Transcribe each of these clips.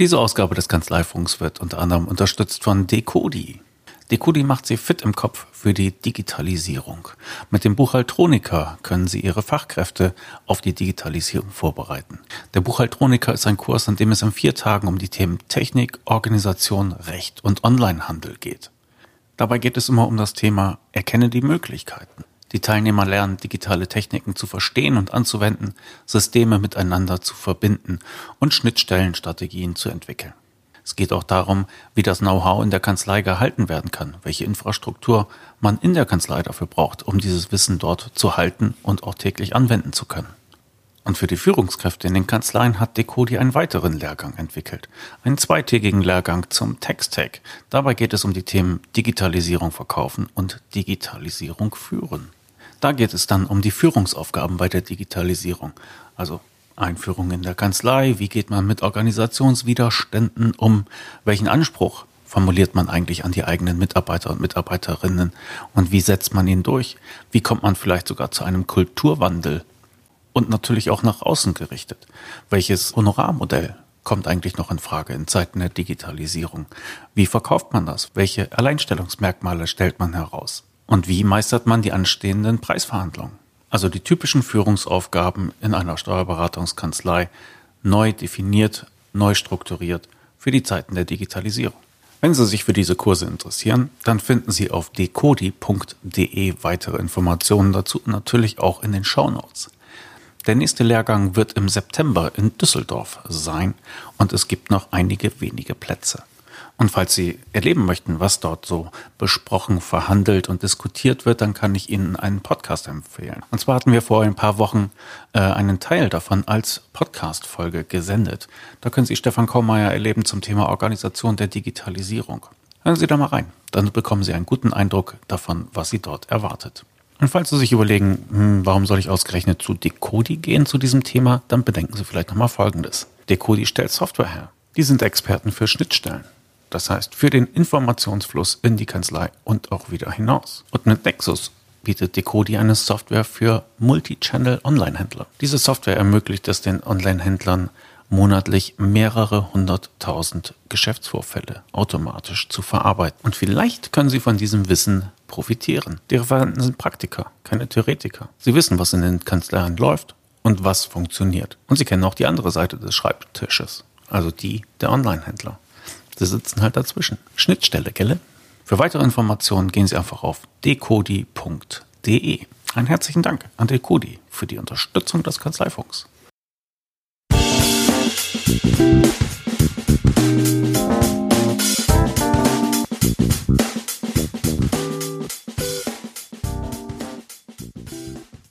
Diese Ausgabe des Kanzleifunks wird unter anderem unterstützt von Decodi. Decodi macht Sie fit im Kopf für die Digitalisierung. Mit dem Buchhaltroniker können Sie Ihre Fachkräfte auf die Digitalisierung vorbereiten. Der Buchhaltroniker ist ein Kurs, in dem es in vier Tagen um die Themen Technik, Organisation, Recht und Onlinehandel geht. Dabei geht es immer um das Thema Erkenne die Möglichkeiten. Die Teilnehmer lernen, digitale Techniken zu verstehen und anzuwenden, Systeme miteinander zu verbinden und Schnittstellenstrategien zu entwickeln. Es geht auch darum, wie das Know-how in der Kanzlei gehalten werden kann, welche Infrastruktur man in der Kanzlei dafür braucht, um dieses Wissen dort zu halten und auch täglich anwenden zu können. Und für die Führungskräfte in den Kanzleien hat Decodi einen weiteren Lehrgang entwickelt. Einen zweitägigen Lehrgang zum Text-Tag. Dabei geht es um die Themen Digitalisierung verkaufen und Digitalisierung führen. Da geht es dann um die Führungsaufgaben bei der Digitalisierung. Also Einführung in der Kanzlei, wie geht man mit Organisationswiderständen um, welchen Anspruch formuliert man eigentlich an die eigenen Mitarbeiter und Mitarbeiterinnen und wie setzt man ihn durch? Wie kommt man vielleicht sogar zu einem Kulturwandel und natürlich auch nach außen gerichtet? Welches Honorarmodell kommt eigentlich noch in Frage in Zeiten der Digitalisierung? Wie verkauft man das? Welche Alleinstellungsmerkmale stellt man heraus? Und wie meistert man die anstehenden Preisverhandlungen? Also die typischen Führungsaufgaben in einer Steuerberatungskanzlei neu definiert, neu strukturiert für die Zeiten der Digitalisierung. Wenn Sie sich für diese Kurse interessieren, dann finden Sie auf decodi.de weitere Informationen dazu und natürlich auch in den Show Notes. Der nächste Lehrgang wird im September in Düsseldorf sein und es gibt noch einige wenige Plätze. Und falls Sie erleben möchten, was dort so besprochen, verhandelt und diskutiert wird, dann kann ich Ihnen einen Podcast empfehlen. Und zwar hatten wir vor ein paar Wochen äh, einen Teil davon als Podcast-Folge gesendet. Da können Sie Stefan Kaumeier erleben zum Thema Organisation der Digitalisierung. Hören Sie da mal rein. Dann bekommen Sie einen guten Eindruck davon, was Sie dort erwartet. Und falls Sie sich überlegen, hm, warum soll ich ausgerechnet zu Decodi gehen zu diesem Thema, dann bedenken Sie vielleicht nochmal Folgendes. Decodi stellt Software her. Die sind Experten für Schnittstellen. Das heißt, für den Informationsfluss in die Kanzlei und auch wieder hinaus. Und mit Nexus bietet Decodi eine Software für Multi-Channel Online-Händler. Diese Software ermöglicht es den Online-Händlern monatlich mehrere hunderttausend Geschäftsvorfälle automatisch zu verarbeiten. Und vielleicht können Sie von diesem Wissen profitieren. Die Referenten sind Praktiker, keine Theoretiker. Sie wissen, was in den Kanzleien läuft und was funktioniert. Und Sie kennen auch die andere Seite des Schreibtisches, also die der Online-Händler. Sie sitzen halt dazwischen. Schnittstelle, gelle? Für weitere Informationen gehen Sie einfach auf decodi.de. Einen herzlichen Dank an Decodi für die Unterstützung des Kanzleifunks.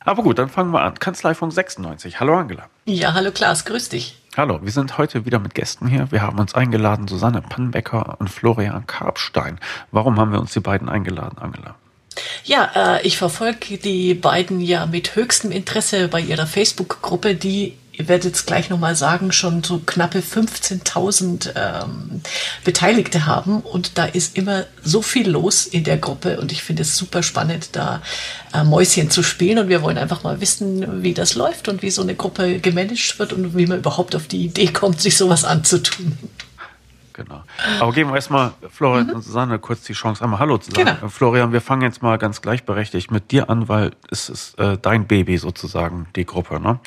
Aber gut, dann fangen wir an. Kanzleifunk 96. Hallo Angela. Ja, hallo Klaas, grüß dich. Hallo, wir sind heute wieder mit Gästen hier. Wir haben uns eingeladen, Susanne Pannbecker und Florian Karpstein. Warum haben wir uns die beiden eingeladen, Angela? Ja, äh, ich verfolge die beiden ja mit höchstem Interesse bei ihrer Facebook-Gruppe, die ihr werdet jetzt gleich nochmal sagen, schon so knappe 15.000 ähm, Beteiligte haben. Und da ist immer so viel los in der Gruppe. Und ich finde es super spannend, da äh, Mäuschen zu spielen. Und wir wollen einfach mal wissen, wie das läuft und wie so eine Gruppe gemanagt wird und wie man überhaupt auf die Idee kommt, sich sowas anzutun. Genau. Aber geben wir erstmal Florian mhm. und Susanne kurz die Chance, einmal Hallo zu sagen. Genau. Florian, wir fangen jetzt mal ganz gleichberechtigt mit dir an, weil es ist äh, dein Baby sozusagen, die Gruppe. Ne?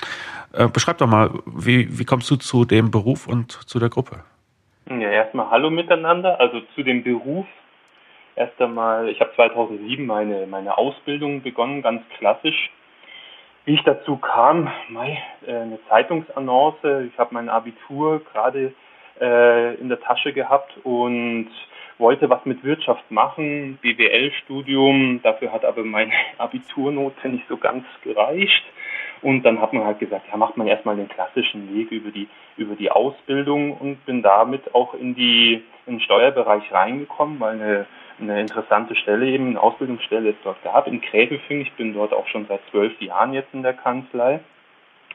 Äh, beschreib doch mal, wie, wie kommst du zu dem Beruf und zu der Gruppe? Ja, erstmal Hallo miteinander. Also zu dem Beruf. Erst einmal, ich habe 2007 meine, meine Ausbildung begonnen, ganz klassisch. Wie ich dazu kam, mei, äh, eine Zeitungsannonce. Ich habe mein Abitur gerade äh, in der Tasche gehabt und wollte was mit Wirtschaft machen, BWL-Studium. Dafür hat aber meine Abiturnote nicht so ganz gereicht. Und dann hat man halt gesagt, ja, macht man erstmal den klassischen Weg über die, über die Ausbildung und bin damit auch in, die, in den Steuerbereich reingekommen, weil eine, eine interessante Stelle eben, eine Ausbildungsstelle es dort gab in Gräbefing. Ich bin dort auch schon seit zwölf Jahren jetzt in der Kanzlei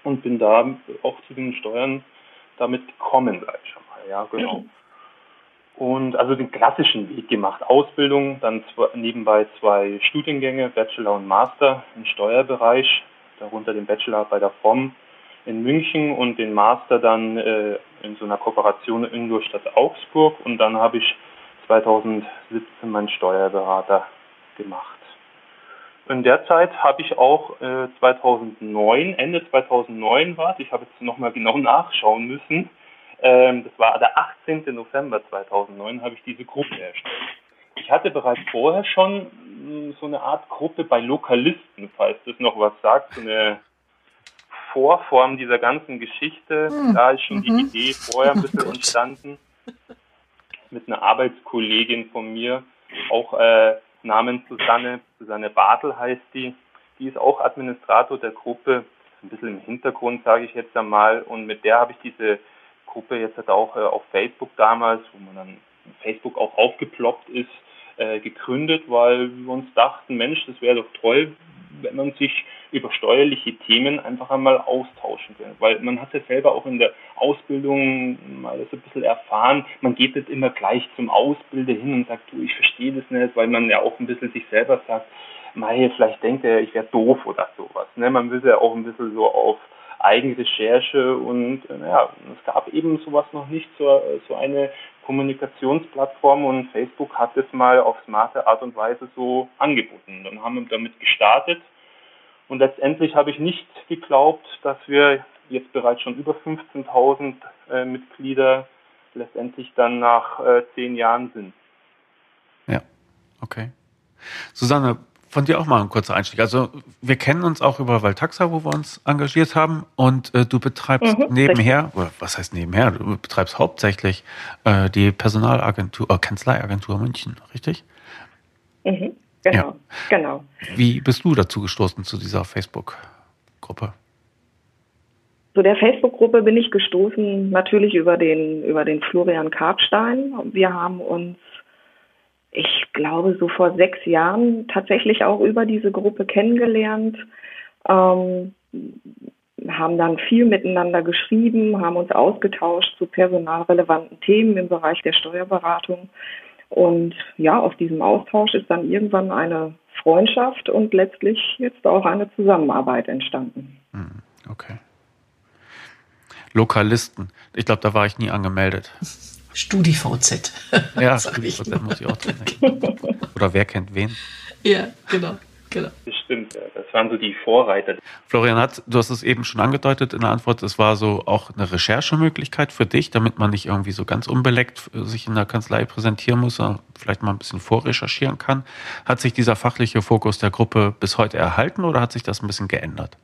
und bin da auch zu den Steuern damit gekommen, sag ich schon mal. Ja, genau. Und also den klassischen Weg gemacht. Ausbildung, dann nebenbei zwei Studiengänge, Bachelor und Master im Steuerbereich darunter den Bachelor bei der FOM in München und den Master dann äh, in so einer Kooperation in Ingolstadt Augsburg und dann habe ich 2017 meinen Steuerberater gemacht. In der Zeit habe ich auch äh, 2009, Ende 2009 war ich habe jetzt nochmal genau nachschauen müssen, ähm, das war der 18. November 2009, habe ich diese Gruppe erstellt. Ich hatte bereits vorher schon so eine Art Gruppe bei Lokalisten, falls das noch was sagt, so eine Vorform dieser ganzen Geschichte. Hm. Da ist schon mhm. die Idee vorher ein bisschen entstanden. Mit einer Arbeitskollegin von mir, auch äh, namens Susanne, Susanne Bartel heißt die. Die ist auch Administrator der Gruppe, ein bisschen im Hintergrund, sage ich jetzt einmal. Und mit der habe ich diese Gruppe jetzt halt auch äh, auf Facebook damals, wo man dann Facebook auch aufgeploppt ist, äh, gegründet, weil wir uns dachten, Mensch, das wäre doch toll, wenn man sich über steuerliche Themen einfach einmal austauschen kann. Weil man hat ja selber auch in der Ausbildung mal das ein bisschen erfahren, man geht nicht immer gleich zum Ausbilder hin und sagt, du, ich verstehe das nicht, weil man ja auch ein bisschen sich selber sagt, mei, vielleicht denkt er, ich wäre doof oder sowas. Ne? Man will ja auch ein bisschen so auf Eigenrecherche und äh, naja, es gab eben sowas noch nicht, so, so eine Kommunikationsplattform und Facebook hat es mal auf smarte Art und Weise so angeboten. Dann haben wir damit gestartet und letztendlich habe ich nicht geglaubt, dass wir jetzt bereits schon über 15.000 äh, Mitglieder letztendlich dann nach äh, zehn Jahren sind. Ja, okay. Susanne, von dir auch mal ein kurzer Einstieg. Also wir kennen uns auch über Valtaxa, wo wir uns engagiert haben und äh, du betreibst mhm, nebenher, oder was heißt nebenher, du betreibst hauptsächlich äh, die Personalagentur, äh, Kanzleiagentur München, richtig? Mhm, genau, ja. genau. Wie bist du dazu gestoßen zu dieser Facebook-Gruppe? Zu der Facebook-Gruppe bin ich gestoßen natürlich über den, über den Florian Karpstein. Wir haben uns ich glaube, so vor sechs Jahren tatsächlich auch über diese Gruppe kennengelernt, ähm, haben dann viel miteinander geschrieben, haben uns ausgetauscht zu personalrelevanten Themen im Bereich der Steuerberatung. Und ja, aus diesem Austausch ist dann irgendwann eine Freundschaft und letztlich jetzt auch eine Zusammenarbeit entstanden. Hm, okay. Lokalisten. Ich glaube, da war ich nie angemeldet. StudiVZ. Ja, StudiVZ muss ich auch drin Oder wer kennt wen? Ja, genau. Genau. Das stimmt, das waren so die Vorreiter. Florian hat, du hast es eben schon angedeutet in der Antwort, es war so auch eine Recherchemöglichkeit für dich, damit man nicht irgendwie so ganz unbeleckt sich in der Kanzlei präsentieren muss, sondern vielleicht mal ein bisschen vorrecherchieren kann. Hat sich dieser fachliche Fokus der Gruppe bis heute erhalten oder hat sich das ein bisschen geändert?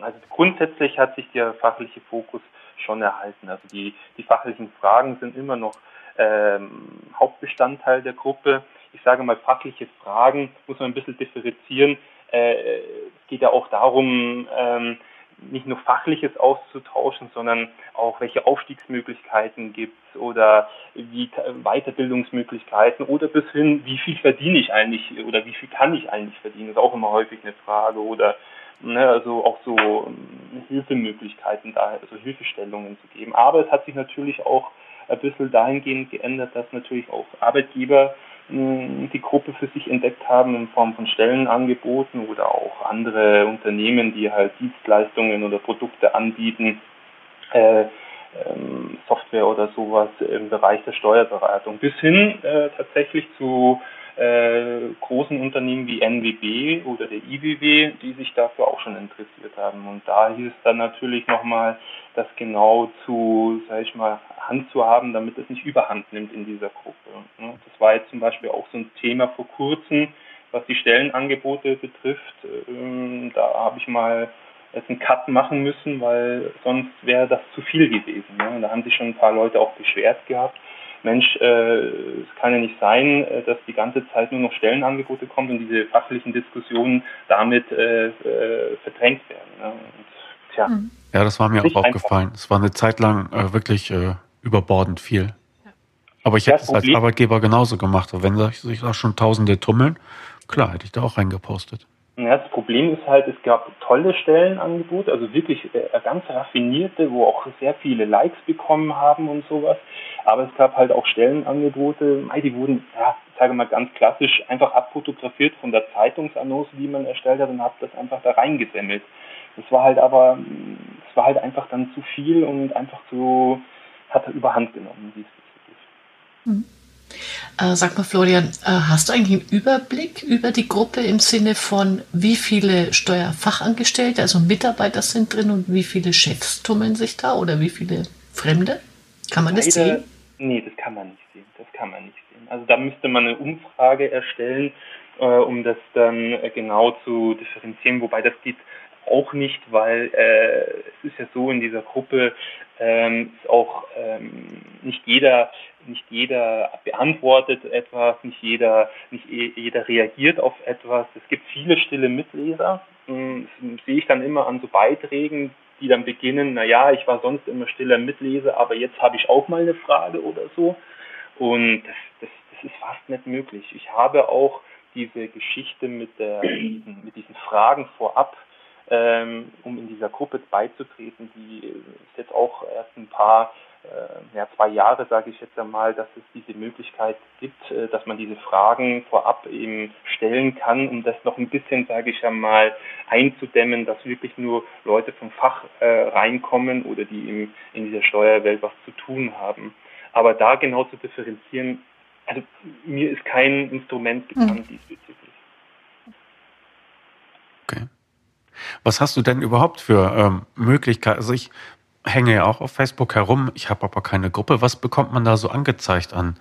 Also grundsätzlich hat sich der fachliche Fokus schon erhalten. Also die, die fachlichen Fragen sind immer noch ähm, Hauptbestandteil der Gruppe. Ich sage mal, fachliche Fragen muss man ein bisschen differenzieren. Äh, es geht ja auch darum, ähm, nicht nur Fachliches auszutauschen, sondern auch welche Aufstiegsmöglichkeiten gibt es oder wie Weiterbildungsmöglichkeiten oder bis hin, wie viel verdiene ich eigentlich oder wie viel kann ich eigentlich verdienen, ist auch immer häufig eine Frage oder ne, also auch so ähm, Hilfemöglichkeiten da, also Hilfestellungen zu geben. Aber es hat sich natürlich auch ein bisschen dahingehend geändert, dass natürlich auch Arbeitgeber hm, die Gruppe für sich entdeckt haben in Form von Stellenangeboten oder auch andere Unternehmen, die halt Dienstleistungen oder Produkte anbieten, äh, ähm, Software oder sowas im Bereich der Steuerberatung, bis hin äh, tatsächlich zu äh, großen Unternehmen wie NWB oder der IWW, die sich dafür auch schon interessiert haben. Und da hieß dann natürlich nochmal, das genau zu, sag ich mal, Hand zu haben, damit es nicht überhand nimmt in dieser Gruppe. Ne? Das war jetzt zum Beispiel auch so ein Thema vor kurzem, was die Stellenangebote betrifft. Ähm, da habe ich mal jetzt einen Cut machen müssen, weil sonst wäre das zu viel gewesen. Ne? Da haben sich schon ein paar Leute auch beschwert gehabt. Mensch, äh, es kann ja nicht sein, äh, dass die ganze Zeit nur noch Stellenangebote kommen und diese fachlichen Diskussionen damit äh, äh, verdrängt werden. Ne? Und, tja, hm. ja, das war mir auch aufgefallen. Es war eine Zeit lang äh, wirklich äh, überbordend viel. Aber ich hätte es als Arbeitgeber genauso gemacht. Wenn sich da schon Tausende tummeln, klar, hätte ich da auch reingepostet. Ja, das Problem ist halt, es gab tolle Stellenangebote, also wirklich äh, ganz raffinierte, wo auch sehr viele Likes bekommen haben und sowas. Aber es gab halt auch Stellenangebote, die wurden, ja, sage mal ganz klassisch, einfach abfotografiert von der Zeitungsannonce, die man erstellt hat und habe das einfach da reingesammelt. Das war halt aber, das war halt einfach dann zu viel und einfach zu, hat er überhand genommen diesbezüglich. Mhm. Äh, sag mal, Florian, äh, hast du eigentlich einen Überblick über die Gruppe im Sinne von, wie viele Steuerfachangestellte, also Mitarbeiter sind drin und wie viele Chefs tummeln sich da oder wie viele Fremde? Kann man Leider, das sehen? Nee, das kann man nicht sehen. Das kann man nicht sehen. Also da müsste man eine Umfrage erstellen, äh, um das dann äh, genau zu differenzieren, wobei das geht auch nicht, weil äh, es ist ja so in dieser Gruppe ähm, ist auch ähm, nicht jeder nicht jeder beantwortet etwas, nicht jeder nicht jeder reagiert auf etwas. Es gibt viele stille Mitleser. Hm, das sehe ich dann immer an so Beiträgen, die dann beginnen, naja, ich war sonst immer stiller Mitleser, aber jetzt habe ich auch mal eine Frage oder so. Und das, das, das ist fast nicht möglich. Ich habe auch diese Geschichte mit, der, mit diesen Fragen vorab, ähm, um in dieser Gruppe beizutreten, die ist jetzt auch erst ein paar äh, ja, zwei Jahre, sage ich jetzt einmal, dass es diese Möglichkeit gibt, äh, dass man diese Fragen vorab eben stellen kann, um das noch ein bisschen, sage ich einmal, einzudämmen, dass wirklich nur Leute vom Fach äh, reinkommen oder die im, in dieser Steuerwelt was zu tun haben. Aber da genau zu differenzieren, also mir ist kein Instrument bekannt mhm. diesbezüglich. Okay. Was hast du denn überhaupt für ähm, Möglichkeiten? Also ich hänge ja auch auf Facebook herum. Ich habe aber keine Gruppe. Was bekommt man da so angezeigt an,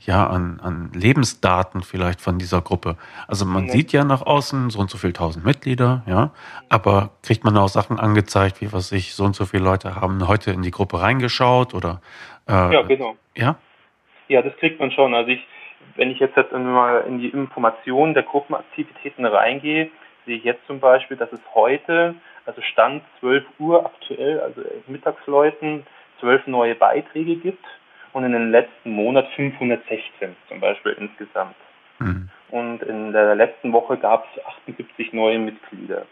ja, an, an Lebensdaten vielleicht von dieser Gruppe? Also man ja. sieht ja nach außen so und so viel tausend Mitglieder, ja, aber kriegt man auch Sachen angezeigt, wie was ich, so und so viele Leute haben heute in die Gruppe reingeschaut oder äh, Ja, genau. Ja? Ja, das kriegt man schon. Also ich, wenn ich jetzt, jetzt mal in die Informationen der Gruppenaktivitäten reingehe, sehe ich jetzt zum Beispiel, dass es heute also Stand 12 Uhr aktuell, also Mittagsleuten, zwölf neue Beiträge gibt und in den letzten Monat 516 zum Beispiel insgesamt. Mhm. Und in der letzten Woche gab es 78 neue Mitglieder.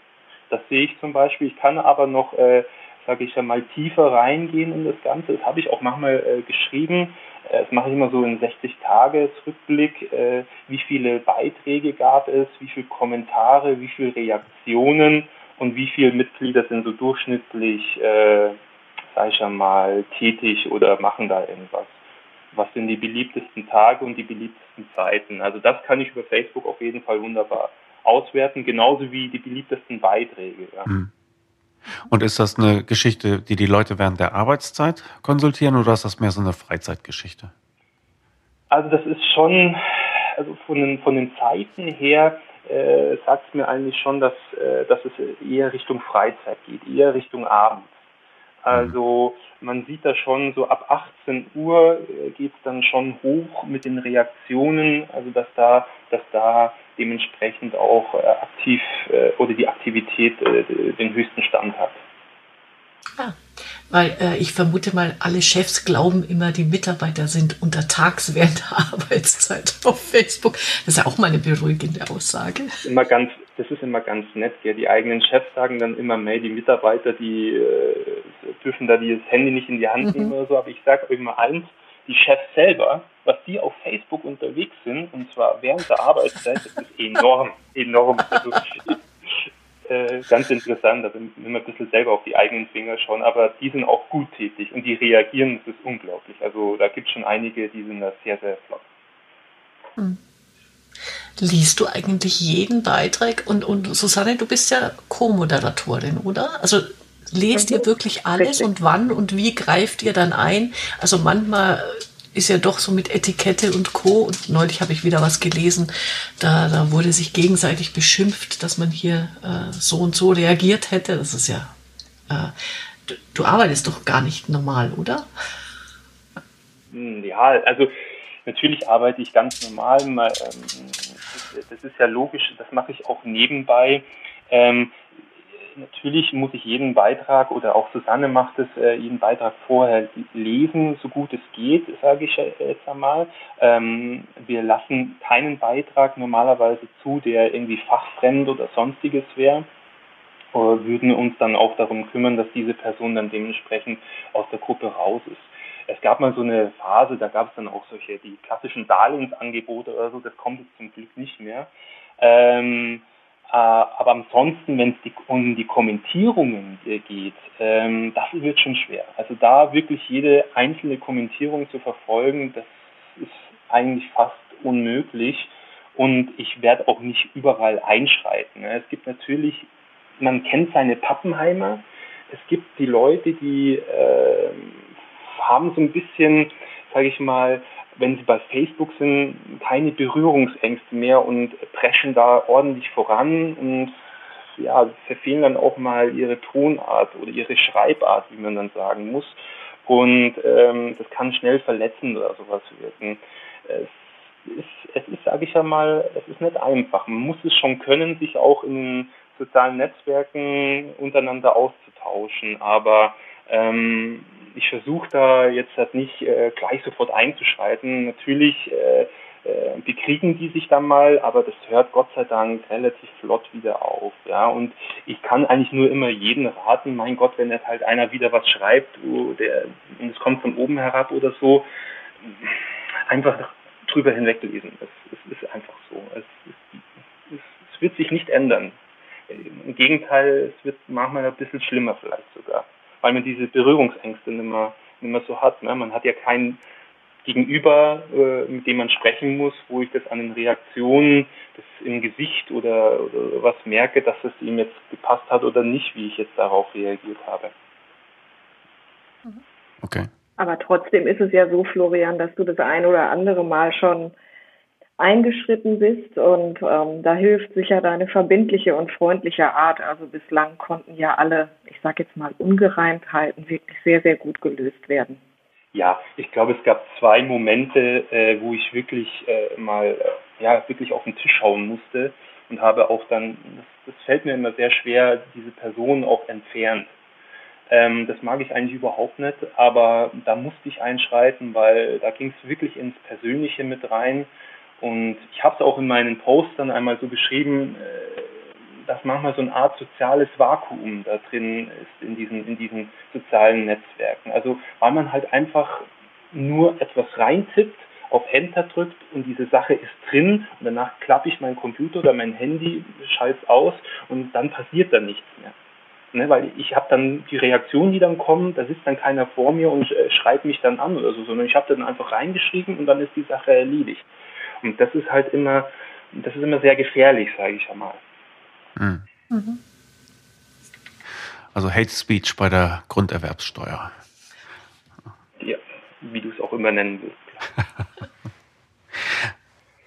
Das sehe ich zum Beispiel. Ich kann aber noch, äh, sage ich ja mal, tiefer reingehen in das Ganze. Das habe ich auch manchmal äh, geschrieben. Äh, das mache ich immer so in 60 Tage Rückblick. Äh, wie viele Beiträge gab es? Wie viele Kommentare? Wie viele Reaktionen? Und wie viele Mitglieder sind so durchschnittlich, äh, sag ich mal, tätig oder machen da irgendwas. Was sind die beliebtesten Tage und die beliebtesten Zeiten? Also das kann ich über Facebook auf jeden Fall wunderbar auswerten, genauso wie die beliebtesten Beiträge. Ja. Hm. Und ist das eine Geschichte, die die Leute während der Arbeitszeit konsultieren oder ist das mehr so eine Freizeitgeschichte? Also das ist schon, also von den, von den Zeiten her äh, sagt es mir eigentlich schon, dass, äh, dass es eher Richtung Freizeit geht, eher Richtung Abend. Also man sieht da schon so ab 18 Uhr äh, geht es dann schon hoch mit den Reaktionen, also dass da, dass da dementsprechend auch äh, aktiv äh, oder die Aktivität äh, den höchsten Stand hat. Ah, weil äh, ich vermute mal, alle Chefs glauben immer, die Mitarbeiter sind untertags während der Arbeitszeit auf Facebook. Das ist ja auch mal eine beruhigende Aussage. Immer ganz, das ist immer ganz nett. Gell? Die eigenen Chefs sagen dann immer, mehr, die Mitarbeiter, die äh, dürfen da das Handy nicht in die Hand mhm. nehmen oder so. Aber ich sage euch mal eins, die Chefs selber, was die auf Facebook unterwegs sind, und zwar während der Arbeitszeit, das ist enorm, enorm. Also, äh, ganz interessant, also wir ein bisschen selber auf die eigenen Finger schauen, aber die sind auch gut tätig und die reagieren, das ist unglaublich. Also da gibt es schon einige, die sind da sehr, sehr flott. Hm. Liest du eigentlich jeden Beitrag? Und, und Susanne, du bist ja Co-Moderatorin, oder? Also lest ihr mhm. wirklich alles Richtig. und wann und wie greift ihr dann ein? Also manchmal ist ja doch so mit Etikette und Co. Und neulich habe ich wieder was gelesen, da, da wurde sich gegenseitig beschimpft, dass man hier äh, so und so reagiert hätte. Das ist ja, äh, du, du, arbeitest doch gar nicht normal, oder? Hm, ja, also natürlich arbeite ich ganz normal. Ähm, das ist ja logisch, das mache ich auch nebenbei. Ähm, natürlich muss ich jeden Beitrag oder auch Susanne macht es, äh, jeden Beitrag vorher lesen, so gut es geht, sage ich jetzt einmal. Ähm, wir lassen keinen Beitrag normalerweise zu, der irgendwie fachfremd oder sonstiges wäre oder würden uns dann auch darum kümmern, dass diese Person dann dementsprechend aus der Gruppe raus ist. Es gab mal so eine Phase, da gab es dann auch solche, die klassischen Darlehensangebote oder so, das kommt jetzt zum Glück nicht mehr. Ähm, Äh, aber ansonsten, wenn es um die Kommentierungen geht, ähm, das wird schon schwer. Also da wirklich jede einzelne Kommentierung zu verfolgen, das ist eigentlich fast unmöglich. Und ich werde auch nicht überall einschreiten. Ne? Es gibt natürlich, man kennt seine Pappenheimer. Es gibt die Leute, die äh, haben so ein bisschen, sage ich mal, wenn sie bei Facebook sind, keine Berührungsängste mehr und preschen da ordentlich voran und ja, verfehlen dann auch mal ihre Tonart oder ihre Schreibart, wie man dann sagen muss. Und ähm, das kann schnell verletzend oder sowas wirken. Es ist, es ist, sage ich ja mal, es ist nicht einfach. Man muss es schon können, sich auch in sozialen Netzwerken untereinander auszutauschen. Aber ähm, ich versuche da jetzt halt nicht äh, gleich sofort einzuschreiten. Natürlich äh, äh, bekriegen die sich dann mal, aber das hört Gott sei Dank relativ flott wieder auf. Ja, und ich kann eigentlich nur immer jeden raten, mein Gott, wenn jetzt halt einer wieder was schreibt, der, und es kommt von oben herab oder so, einfach drüber hinweglesen. Es, es ist einfach so. Es, es, es wird sich nicht ändern. Im Gegenteil, es wird manchmal ein bisschen schlimmer vielleicht sogar weil man diese Berührungsängste nicht mehr, nicht mehr so hat. Ne? Man hat ja kein Gegenüber, äh, mit dem man sprechen muss, wo ich das an den Reaktionen das im Gesicht oder, oder was merke, dass es ihm jetzt gepasst hat oder nicht, wie ich jetzt darauf reagiert habe. Okay. Aber trotzdem ist es ja so, Florian, dass du das ein oder andere Mal schon eingeschritten bist und ähm, da hilft sicher deine verbindliche und freundliche Art. Also bislang konnten ja alle, ich sage jetzt mal, Ungereimtheiten wirklich sehr, sehr gut gelöst werden. Ja, ich glaube, es gab zwei Momente, äh, wo ich wirklich äh, mal äh, ja wirklich auf den Tisch hauen musste und habe auch dann, das, das fällt mir immer sehr schwer, diese Person auch entfernt. Ähm, das mag ich eigentlich überhaupt nicht, aber da musste ich einschreiten, weil da ging es wirklich ins Persönliche mit rein und ich habe es auch in meinen Postern einmal so beschrieben, äh, dass manchmal so eine Art soziales Vakuum da drin ist in diesen, in diesen sozialen Netzwerken. Also weil man halt einfach nur etwas reintippt, auf Enter drückt und diese Sache ist drin und danach klappe ich meinen Computer oder mein Handy, schalte es aus und dann passiert da nichts mehr. Ne, weil ich habe dann die Reaktionen, die dann kommen, da sitzt dann keiner vor mir und äh, schreibt mich dann an oder so, sondern ich habe dann einfach reingeschrieben und dann ist die Sache erledigt. Und das ist halt immer, das ist immer sehr gefährlich, sage ich einmal. Mhm. Mhm. Also Hate Speech bei der Grunderwerbssteuer. Ja, wie du es auch immer nennen willst.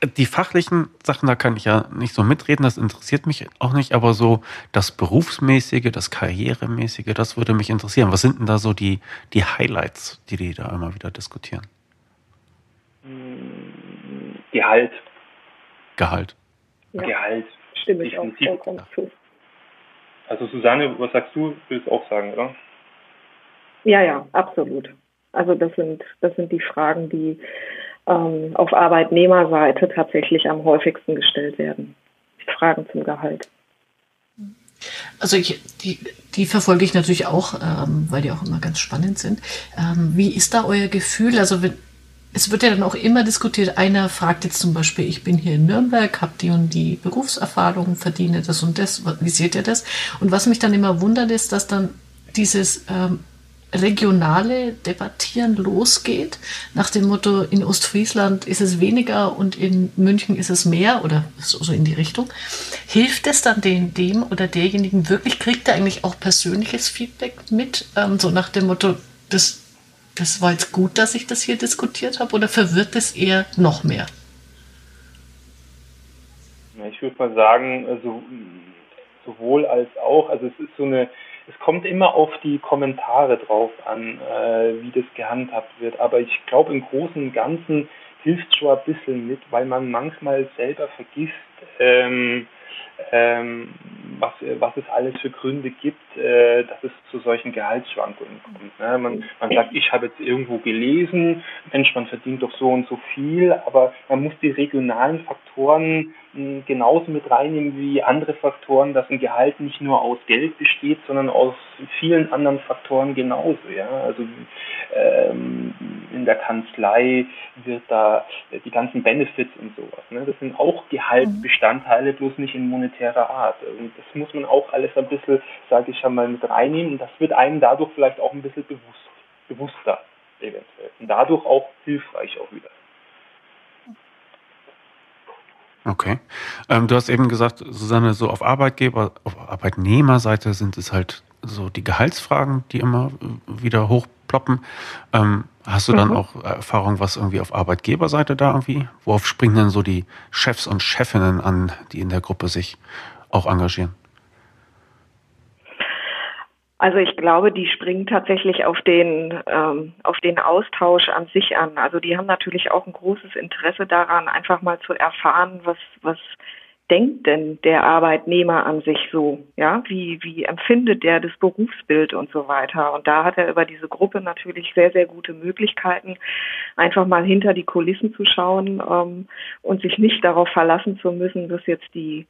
Die fachlichen Sachen, da kann ich ja nicht so mitreden, das interessiert mich auch nicht, aber so das Berufsmäßige, das Karrieremäßige, das würde mich interessieren. Was sind denn da so die, die Highlights, die die da immer wieder diskutieren? Gehalt. Gehalt. Ja. Gehalt. Stimme ich auch vollkommen zu. Also Susanne, was sagst du? Willst du auch sagen, oder? Ja, ja, absolut. Also das sind, das sind die Fragen, die ähm, auf Arbeitnehmerseite tatsächlich am häufigsten gestellt werden. Fragen zum Gehalt. Also ich, die, die verfolge ich natürlich auch, ähm, weil die auch immer ganz spannend sind. Ähm, wie ist da euer Gefühl? Also wenn, es wird ja dann auch immer diskutiert. Einer fragt jetzt zum Beispiel, ich bin hier in Nürnberg, habe die und die Berufserfahrung, verdiene das und das. Wie seht ihr das? Und was mich dann immer wundert, ist, dass dann dieses ähm, regionale Debattieren losgeht, nach dem Motto, in Ostfriesland ist es weniger und in München ist es mehr oder so, in die Richtung. Hilft es dann den, dem oder derjenigen wirklich, kriegt er eigentlich auch persönliches Feedback mit, ähm, so nach dem Motto, das das war jetzt gut, dass ich das hier diskutiert habe, oder verwirrt es eher noch mehr? Ich würde mal sagen, also, sowohl als auch. Also es ist so eine, es kommt immer auf die Kommentare drauf an, äh, wie das gehandhabt wird. Aber ich glaube, im Großen und Ganzen hilft schon ein bisschen mit, weil man manchmal selber vergisst, ähm, ähm, was, was es alles für Gründe gibt, äh, dass es zu solchen Gehaltsschwankungen kommt. Ne? Man, man sagt, ich habe jetzt irgendwo gelesen, Mensch, man verdient doch so und so viel, aber man muss die regionalen Faktoren mh, hm, genauso mit reinnehmen wie andere Faktoren, dass ein Gehalt nicht nur aus Geld besteht, sondern aus vielen anderen Faktoren genauso. Ja? Also ähm, in der Kanzlei wird da die ganzen Benefits und sowas. Ne? Das sind auch Gehaltsbestandteile, bloß nicht in monetärer Art. Und das muss man auch alles ein bisschen, sage ich schon mal, mit reinnehmen. Und das wird einem dadurch vielleicht auch ein bisschen bewusst, bewusster eventuell. Und dadurch auch hilfreich auch wieder. Okay. Ähm, du hast eben gesagt, Susanne, so auf Arbeitgeber, auf Arbeitnehmerseite sind es halt so die Gehaltsfragen, die immer wieder hochploppen. Ähm, hast du dann mhm. auch Erfahrung, was irgendwie auf Arbeitgeberseite da irgendwie? Worauf springen denn so die Chefs und Chefinnen an, die in der Gruppe sich auch engagieren? Also ich glaube, die springen tatsächlich auf den ähm, auf den Austausch an sich an. Also die haben natürlich auch ein großes Interesse daran, einfach mal zu erfahren, was was denkt denn der Arbeitnehmer an sich so? Ja, wie, wie empfindet der das Berufsbild und so weiter? Und da hat er über diese Gruppe natürlich sehr, sehr gute Möglichkeiten, einfach mal hinter die Kulissen zu schauen ähm, und sich nicht darauf verlassen zu müssen, dass jetzt die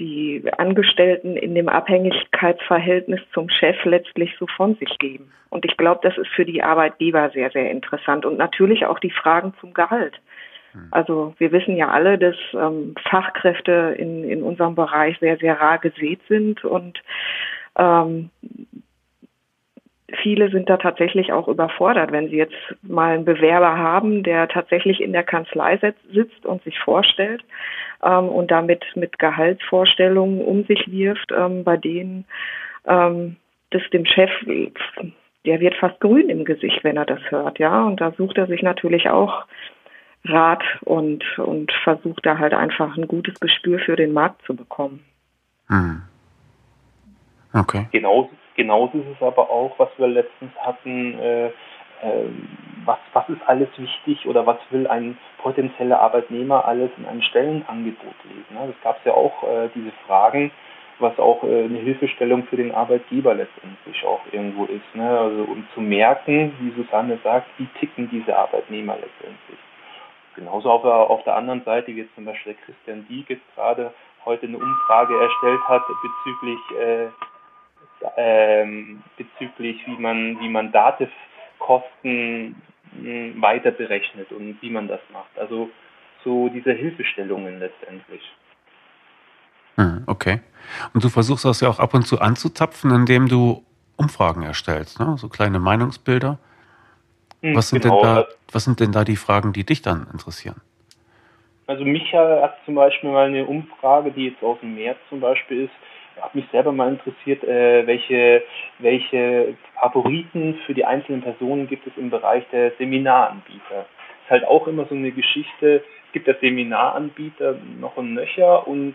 die Angestellten in dem Abhängigkeitsverhältnis zum Chef letztlich so von sich geben. Und ich glaube, das ist für die Arbeitgeber sehr, sehr interessant. Und natürlich auch die Fragen zum Gehalt. Hm. Also wir wissen ja alle, dass ähm, Fachkräfte in, in unserem Bereich sehr, sehr rar gesät sind und ähm, viele sind da tatsächlich auch überfordert, wenn sie jetzt mal einen Bewerber haben, der tatsächlich in der Kanzlei sitzt und sich vorstellt ähm, und damit mit Gehaltsvorstellungen um sich wirft, ähm, bei denen ähm, das dem Chef, der wird fast grün im Gesicht, wenn er das hört, ja. Und da sucht er sich natürlich auch Rat und, und versucht da halt einfach ein gutes Gespür für den Markt zu bekommen. Hm. Okay. Genauso, genauso ist es aber auch, was wir letztens hatten, äh, äh, was, was ist alles wichtig oder was will ein potenzieller Arbeitnehmer alles in einem Stellenangebot lesen. Ne? Das gab es ja auch äh, diese Fragen, was auch äh, eine Hilfestellung für den Arbeitgeber letztendlich auch irgendwo ist. Ne? Also um zu merken, wie Susanne sagt, wie ticken diese Arbeitnehmer letztendlich. Genauso auf, auf der anderen Seite, wie jetzt zum Beispiel der Christian Diek jetzt gerade heute eine Umfrage erstellt hat bezüglich äh, ähm, bezüglich wie man wie man Datenkosten hm, weiter berechnet und wie man das macht. Also so diese Hilfestellungen letztendlich. Hm, okay. Und du versuchst das ja auch ab und zu anzuzapfen, indem du Umfragen erstellst, ne? so kleine Meinungsbilder. Hm, was sind, genau. denn da, was sind denn da die Fragen, die dich dann interessieren? Also Micha hat zum Beispiel mal eine Umfrage, die jetzt aus dem März zum Beispiel ist, hat mich selber mal interessiert, äh, welche, welche Favoriten für die einzelnen Personen gibt es im Bereich der Seminaranbieter. Ist halt auch immer so eine Geschichte, es gibt ja Seminaranbieter noch und nöcher und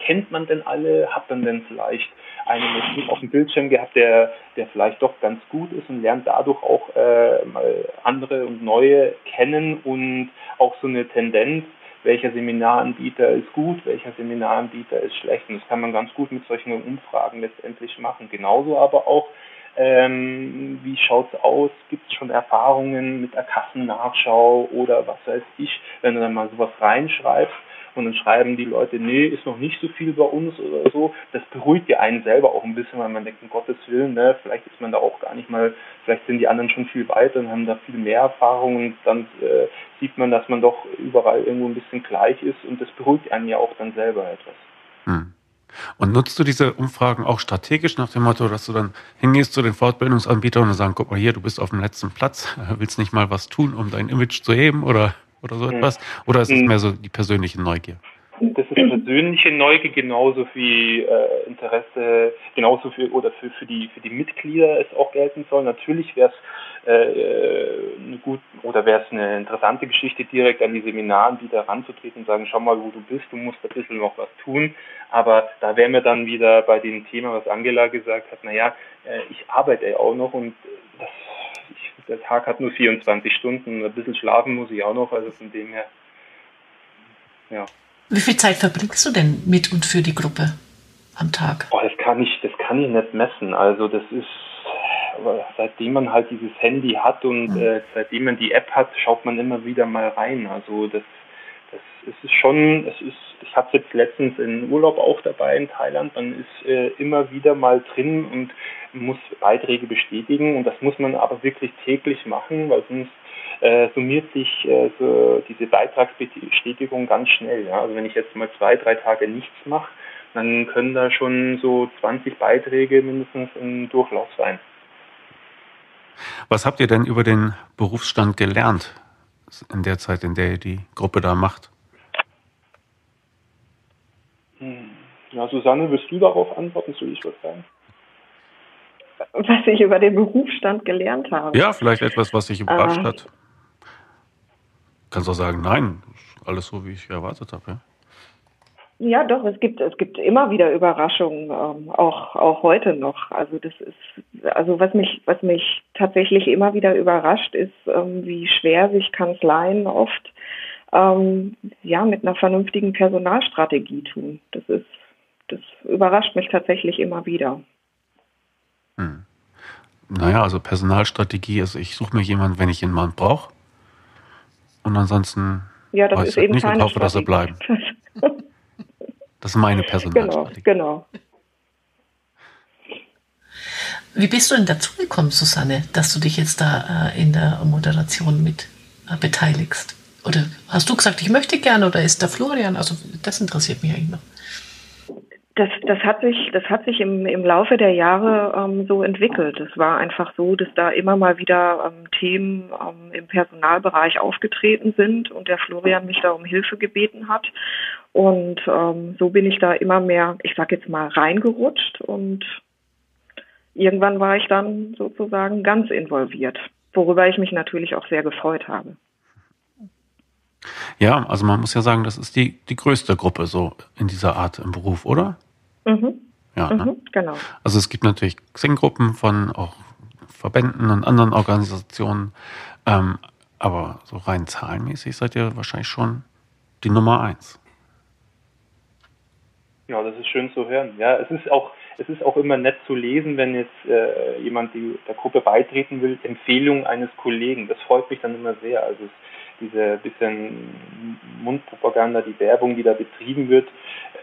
kennt man denn alle? Hat man denn vielleicht einen auf dem Bildschirm gehabt, der, der vielleicht doch ganz gut ist und lernt dadurch auch äh, mal andere und neue kennen und auch so eine Tendenz, welcher Seminaranbieter ist gut, welcher Seminaranbieter ist schlecht. Und das kann man ganz gut mit solchen Umfragen letztendlich machen. Genauso aber auch, ähm, wie schaut's aus? Gibt es schon Erfahrungen mit der Kassennachschau oder was weiß ich, wenn du dann mal sowas reinschreibst, und dann schreiben die Leute, nee, ist noch nicht so viel bei uns oder so. Das beruhigt ja einen selber auch ein bisschen, weil man denkt, um Gottes Willen, ne, vielleicht ist man da auch gar nicht mal, vielleicht sind die anderen schon viel weiter und haben da viel mehr Erfahrung und dann äh, sieht man, dass man doch überall irgendwo ein bisschen gleich ist und das beruhigt einen ja auch dann selber etwas. Hm. Und nutzt du diese Umfragen auch strategisch nach dem Motto, dass du dann hingehst zu den Fortbildungsanbietern und sagst, guck mal hier, du bist auf dem letzten Platz, willst nicht mal was tun, um dein Image zu heben oder oder so hm. etwas? Oder ist es hm. mehr so die persönliche Neugier? Das ist persönliche Neugier genauso wie äh, Interesse, genauso für oder für, für die für die Mitglieder es auch gelten soll. Natürlich wäre es äh, eine gut oder wäre es eine interessante Geschichte, direkt an die Seminaranbieter ranzutreten und sagen, schau mal, wo du bist, du musst ein bisschen noch was tun. Aber da wären wir dann wieder bei dem Thema, was Angela gesagt hat, naja, äh, ich arbeite ja auch noch und der Tag hat nur 24 Stunden, ein bisschen schlafen muss ich auch noch, also von dem her, ja. Wie viel Zeit verbringst du denn mit und für die Gruppe am Tag? Oh, das kann ich, das kann ich nicht messen. Also das ist, seitdem man halt dieses Handy hat und mhm. äh, seitdem man die App hat, schaut man immer wieder mal rein. Also das, das, es ist schon, es ist, ich hatte jetzt letztens in Urlaub auch dabei in Thailand, man ist äh, immer wieder mal drin und muss Beiträge bestätigen und das muss man aber wirklich täglich machen, weil sonst äh, summiert sich äh, so diese Beitragsbestätigung ganz schnell. Ja? Also wenn ich jetzt mal zwei, drei Tage nichts mache, dann können da schon so 20 Beiträge mindestens im Durchlauf sein. Was habt ihr denn über den Berufsstand gelernt in der Zeit, in der ihr die Gruppe da macht? Ja, Susanne, willst du darauf antworten? Soll ich was sagen? Was ich über den Berufsstand gelernt habe. Ja, vielleicht etwas, was dich überrascht ähm, hat. Kannst auch sagen, nein, alles so, wie ich erwartet habe. Ja? Ja, doch, es gibt, es gibt immer wieder Überraschungen, ähm, auch, auch heute noch. Also das ist, also was mich, was mich tatsächlich immer wieder überrascht, ist, ähm, wie schwer sich Kanzleien oft ähm, ja mit einer vernünftigen Personalstrategie tun. Das ist, das überrascht mich tatsächlich immer wieder. Hm. Naja, also Personalstrategie ist, ich suche mir jemanden, wenn ich jemanden brauche. Und ansonsten ja, das weiß ist ich eben nicht und hoffe, dass er bleibt. Das ist meine Personalstrategie. Genau, genau. Wie bist du denn dazu gekommen, Susanne, dass du dich jetzt da äh, in der Moderation mit äh, beteiligst? Oder hast du gesagt, ich möchte gerne oder ist der Florian? Also das interessiert mich eigentlich noch. Das, das hat sich, das hat sich im, im Laufe der Jahre ähm, so entwickelt. Es war einfach so, dass da immer mal wieder ähm, Themen ähm, im Personalbereich aufgetreten sind und der Florian mich da um Hilfe gebeten hat. Und ähm, so bin ich da immer mehr, ich sag jetzt mal, reingerutscht und irgendwann war ich dann sozusagen ganz involviert, worüber ich mich natürlich auch sehr gefreut habe. Ja, also man muss ja sagen, das ist die, die größte Gruppe so in dieser Art im Beruf, oder? Mhm. Ja, ne? mhm, genau. Also es gibt natürlich Xing-Gruppen von auch Verbänden und anderen Organisationen, ähm, aber so rein zahlenmäßig seid ihr wahrscheinlich schon die Nummer eins. Ja, das ist schön zu hören. Ja, es ist auch, es ist auch immer nett zu lesen, wenn jetzt äh, jemand die, der Gruppe beitreten will, Empfehlung eines Kollegen. Das freut mich dann immer sehr. Also es, diese bisschen Mundpropaganda, die Werbung, die da betrieben wird,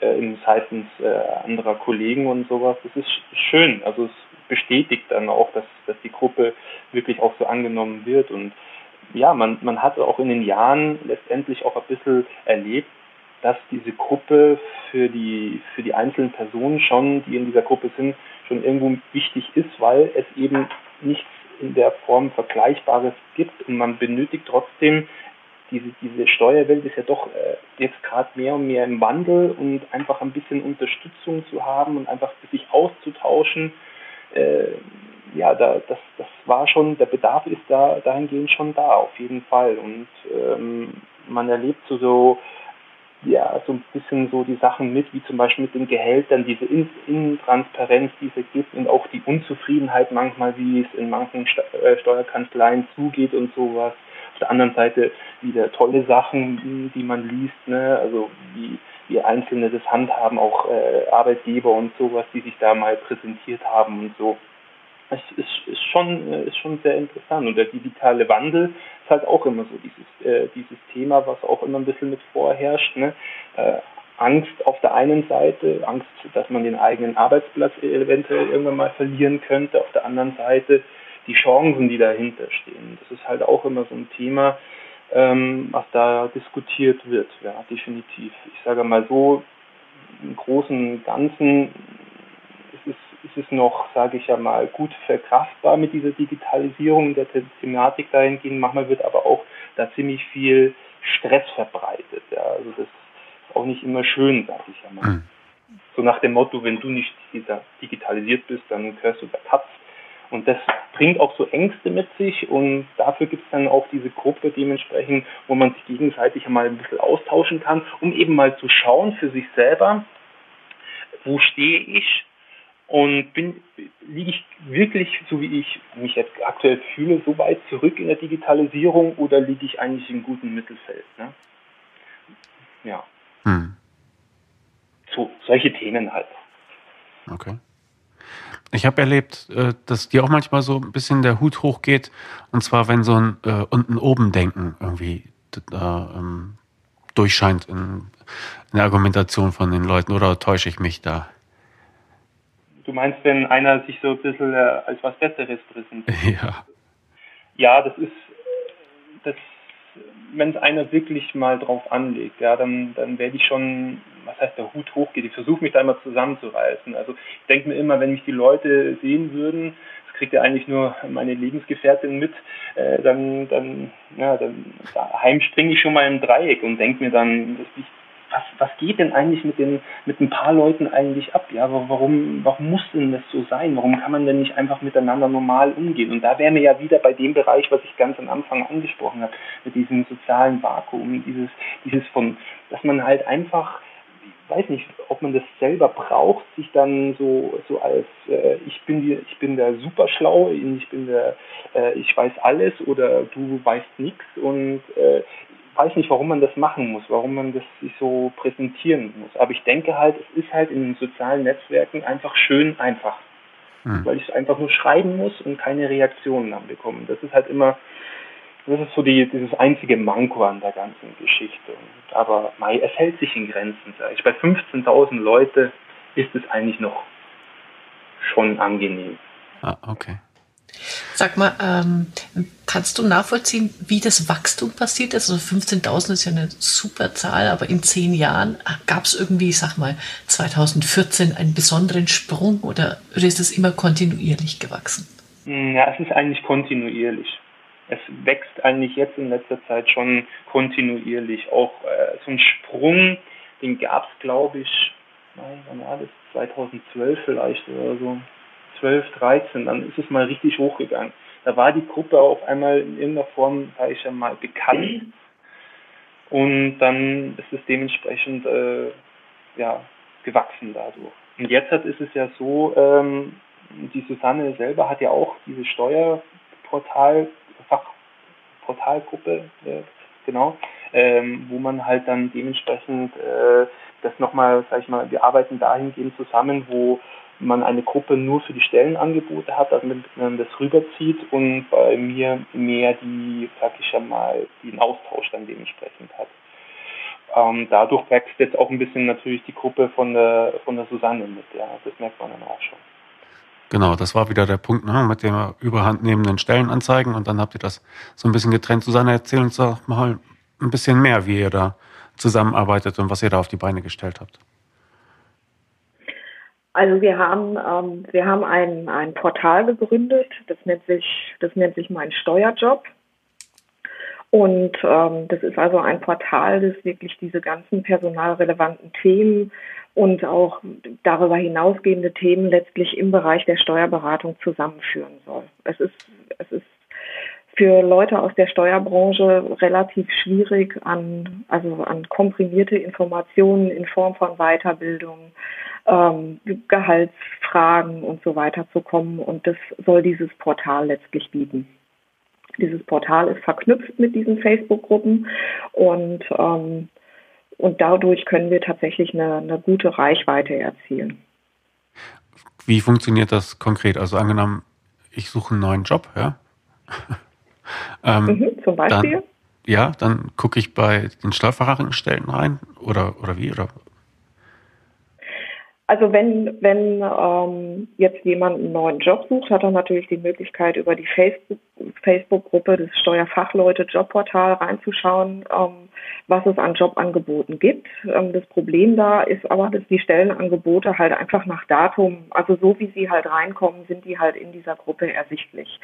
in seitens äh, anderer Kollegen und sowas, das ist schön. Also es bestätigt dann auch, dass, dass die Gruppe wirklich auch so angenommen wird. Und ja, man, man hat auch in den Jahren letztendlich auch ein bisschen erlebt, dass diese Gruppe für die, für die einzelnen Personen schon, die in dieser Gruppe sind, schon irgendwo wichtig ist, weil es eben nichts in der Form Vergleichbares gibt. Und man benötigt trotzdem diese, diese Steuerwelt ist ja doch äh, jetzt gerade mehr und mehr im Wandel und einfach ein bisschen Unterstützung zu haben und einfach sich auszutauschen, äh, ja, da, das, das war schon, der Bedarf ist da dahingehend schon da, auf jeden Fall. Und ähm, man erlebt so, so ja, so ein bisschen so die Sachen mit, wie zum Beispiel mit den Gehältern, diese Intransparenz, die es gibt und auch die Unzufriedenheit manchmal, wie es in manchen äh, Steuerkanzleien zugeht und sowas. Auf der anderen Seite wieder tolle Sachen, die man liest, ne? also wie, wie Einzelne das handhaben, auch äh, Arbeitgeber und sowas, die sich da mal präsentiert haben und so. Es ist, ist, schon, äh, ist schon sehr interessant. Und der digitale Wandel ist halt auch immer so dieses, äh, dieses Thema, was auch immer ein bisschen mit vorherrscht. Ne? Äh, Angst auf der einen Seite, Angst, dass man den eigenen Arbeitsplatz eventuell irgendwann mal verlieren könnte. Auf der anderen Seite die Chancen, die dahinter stehen. Das ist halt auch immer so ein Thema, ähm, was da diskutiert wird, ja, definitiv. Ich sage mal so, im Großen und Ganzen ist es, ist es noch, sage ich ja mal, gut verkraftbar mit dieser Digitalisierung der Thematik dahingehend. Manchmal wird aber auch da ziemlich viel Stress verbreitet. Ja. Also das ist auch nicht immer schön, sage ich ja mal. Mhm. So nach dem Motto, wenn du nicht digitalisiert bist, dann gehörst du der Katz und das bringt auch so Ängste mit sich und dafür gibt es dann auch diese Gruppe dementsprechend, wo man sich gegenseitig mal ein bisschen austauschen kann, um eben mal zu schauen für sich selber, wo stehe ich und bin liege ich wirklich, so wie ich mich jetzt aktuell fühle, so weit zurück in der Digitalisierung oder liege ich eigentlich im guten Mittelfeld? Ne? Ja. Hm. So, solche Themen halt. Okay. Ich habe erlebt, äh, dass dir auch manchmal so ein bisschen der Hut hochgeht. Und zwar, wenn so ein äh, unten oben Denken irgendwie da ähm, durchscheint in, in, der Argumentation von den Leuten. Oder täusche ich mich da? Du meinst, wenn einer sich so ein bisschen äh, als was Besseres präsentiert? Ja. Ja, das ist das, wenn es einer wirklich mal drauf anlegt, ja, dann, dann werde ich schon, was heißt der Hut hochgeht. Ich versuche mich da immer zusammenzureißen. Also ich denke mir immer, wenn mich die Leute sehen würden, das kriegt ja eigentlich nur meine Lebensgefährtin mit, äh, dann, dann, ja, dann heimspringe ich schon mal im Dreieck und denke mir dann, ich was, was geht denn eigentlich mit den, mit ein paar Leuten eigentlich ab? Ja, warum, warum muss denn das so sein? Warum kann man denn nicht einfach miteinander normal umgehen? Und da wären wir ja wieder bei dem Bereich, was ich ganz am Anfang angesprochen habe, mit diesem sozialen Vakuum, dieses, dieses von, dass man halt einfach weiß nicht, ob man das selber braucht, sich dann so so als äh, ich bin die, ich bin der Superschlaue, ich bin der äh, ich weiß alles oder du weißt nichts und äh, weiß nicht, warum man das machen muss, warum man das sich so präsentieren muss. Aber ich denke halt, es ist halt in den sozialen Netzwerken einfach schön einfach. Mhm. Weil ich es einfach nur schreiben muss und keine Reaktionen dann bekomme. Das ist halt immer, das ist so die, dieses einzige Manko an der ganzen Geschichte. Und, aber mei, es hält sich in Grenzen. Sag ich. Bei 15.000 Leute ist es eigentlich noch schon angenehm. Ah, okay. Sag mal, ähm, kannst du nachvollziehen, wie das Wachstum passiert ist? Also 15.000 ist ja eine super Zahl, aber in zehn Jahren gab es irgendwie, ich sag mal, 2014 einen besonderen Sprung oder ist es immer kontinuierlich gewachsen? Ja, es ist eigentlich kontinuierlich. Es wächst eigentlich jetzt in letzter Zeit schon kontinuierlich. Auch äh, so ein Sprung, den gab es, glaube ich, nein, wann war das? 2012 vielleicht oder so. 12, 13, dann ist es mal richtig hochgegangen. Da war die Gruppe auf einmal in irgendeiner Form, sage ich ja mal, bekannt. Und dann ist es dementsprechend äh, ja, gewachsen dadurch. Und jetzt hat, ist es ja so, ähm, die Susanne selber hat ja auch diese Steuerportal, Fachportalgruppe, äh, genau, ähm, wo man halt dann dementsprechend äh, das nochmal, sag ich mal, wir arbeiten dahingehend zusammen, wo man eine Gruppe nur für die Stellenangebote hat, damit man das rüberzieht und bei mir mehr die, sag ich mal, den Austausch dann dementsprechend hat. Ähm, dadurch wächst jetzt auch ein bisschen natürlich die Gruppe von der, von der Susanne mit, ja, das merkt man dann auch schon. Genau, das war wieder der Punkt, ne, mit dem überhand nehmenden Stellenanzeigen und dann habt ihr das so ein bisschen getrennt. Susanne, erzähl uns doch mal ein bisschen mehr, wie ihr da zusammenarbeitet und was ihr da auf die Beine gestellt habt. Also wir haben ähm, wir haben ein, ein Portal gegründet, das nennt sich das nennt sich mein Steuerjob. Und ähm, das ist also ein Portal, das wirklich diese ganzen personalrelevanten Themen und auch darüber hinausgehende Themen letztlich im Bereich der Steuerberatung zusammenführen soll. Es ist es ist für Leute aus der Steuerbranche relativ schwierig an also an komprimierte Informationen in Form von Weiterbildung ähm, Gehaltsfragen und so weiter zu kommen. Und das soll dieses Portal letztlich bieten. Dieses Portal ist verknüpft mit diesen Facebook-Gruppen und, ähm, und dadurch können wir tatsächlich eine, eine gute Reichweite erzielen. Wie funktioniert das konkret? Also angenommen, ich suche einen neuen Job, ja? ähm, mhm, zum Beispiel? Dann, ja, dann gucke ich bei den Steuerfachangestellten rein oder, oder wie? Oder also wenn, wenn ähm, jetzt jemand einen neuen Job sucht, hat er natürlich die Möglichkeit, über die Facebook, Facebook-Gruppe des Steuerfachleute-Jobportal reinzuschauen, ähm, was es an Jobangeboten gibt. Ähm, das Problem da ist aber, dass die Stellenangebote halt einfach nach Datum, also so wie sie halt reinkommen, sind die halt in dieser Gruppe ersichtlich.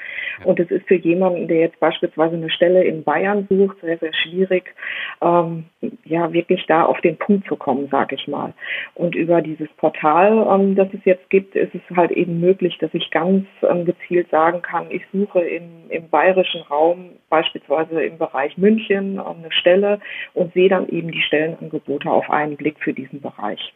Und es ist für jemanden, der jetzt beispielsweise eine Stelle in Bayern sucht, sehr, sehr schwierig, ähm, ja, wirklich da auf den Punkt zu kommen, sage ich mal. Und über dieses Portal, ähm, das es jetzt gibt, ist es halt eben möglich, dass ich ganz ähm, gezielt sagen kann, ich suche im, bayerischen Raum, beispielsweise im Bereich München, ähm, eine Stelle und sehe dann eben die Stellenangebote auf einen Blick für diesen Bereich.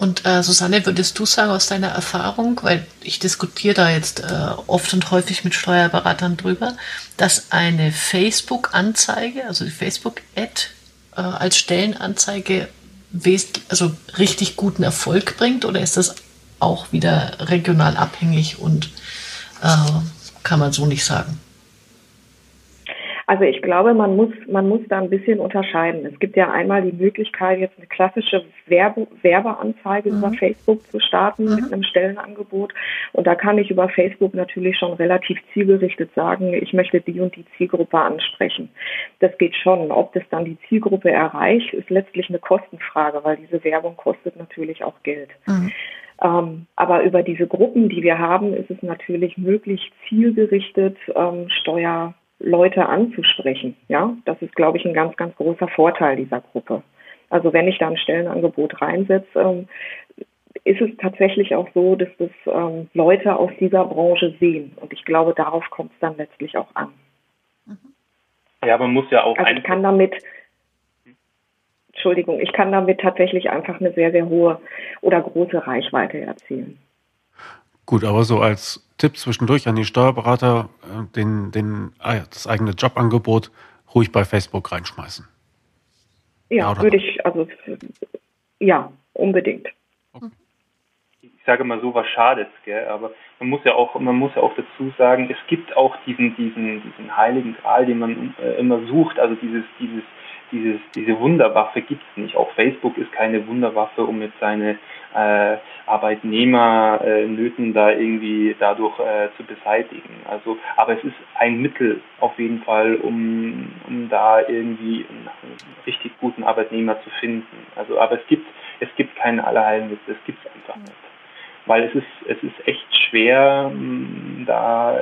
Und äh, Susanne, würdest du sagen aus deiner Erfahrung, weil ich diskutiere da jetzt äh, oft und häufig mit Steuerberatern drüber, dass eine Facebook-Anzeige, also die Facebook-Ad äh, als Stellenanzeige also richtig guten Erfolg bringt oder ist das auch wieder regional abhängig und äh, kann man so nicht sagen? Also ich glaube, man muss, man muss da ein bisschen unterscheiden. Es gibt ja einmal die Möglichkeit, jetzt eine klassische Werbe, Werbeanzeige mhm. über Facebook zu starten mhm. mit einem Stellenangebot. Und da kann ich über Facebook natürlich schon relativ zielgerichtet sagen, ich möchte die und die Zielgruppe ansprechen. Das geht schon. Ob das dann die Zielgruppe erreicht, ist letztlich eine Kostenfrage, weil diese Werbung kostet natürlich auch Geld. Mhm. Ähm, aber über diese Gruppen, die wir haben, ist es natürlich möglich, zielgerichtet ähm, Steuerleute anzusprechen. Ja, das ist, glaube ich, ein ganz, ganz großer Vorteil dieser Gruppe. Also wenn ich da ein Stellenangebot reinsetze, ähm, ist es tatsächlich auch so, dass das ähm, Leute aus dieser Branche sehen. Und ich glaube, darauf kommt es dann letztlich auch an. Ja, man muss ja auch. Also ich kann damit Entschuldigung, ich kann damit tatsächlich einfach eine sehr, sehr hohe oder große Reichweite erzielen. Gut, aber so als Tipp zwischendurch an die Steuerberater, äh, den, den, ah das eigene Jobangebot ruhig bei Facebook reinschmeißen. Ja, ja würde ich, also ja, unbedingt. Okay. Ich sage mal so, was schadet gell? aber man muss ja auch, man muss ja auch dazu sagen, es gibt auch diesen, diesen, diesen heiligen Gral, den man äh, immer sucht, also dieses, dieses dieses, diese Wunderwaffe gibt es nicht. Auch Facebook ist keine Wunderwaffe, um jetzt seine äh, Arbeitnehmernöten da irgendwie dadurch äh, zu beseitigen. Also, aber es ist ein Mittel auf jeden Fall, um, um da irgendwie einen, einen richtig guten Arbeitnehmer zu finden. Also, aber es gibt es gibt keinen Allerheilmittel, es gibt es einfach nicht, weil es ist es ist echt schwer, da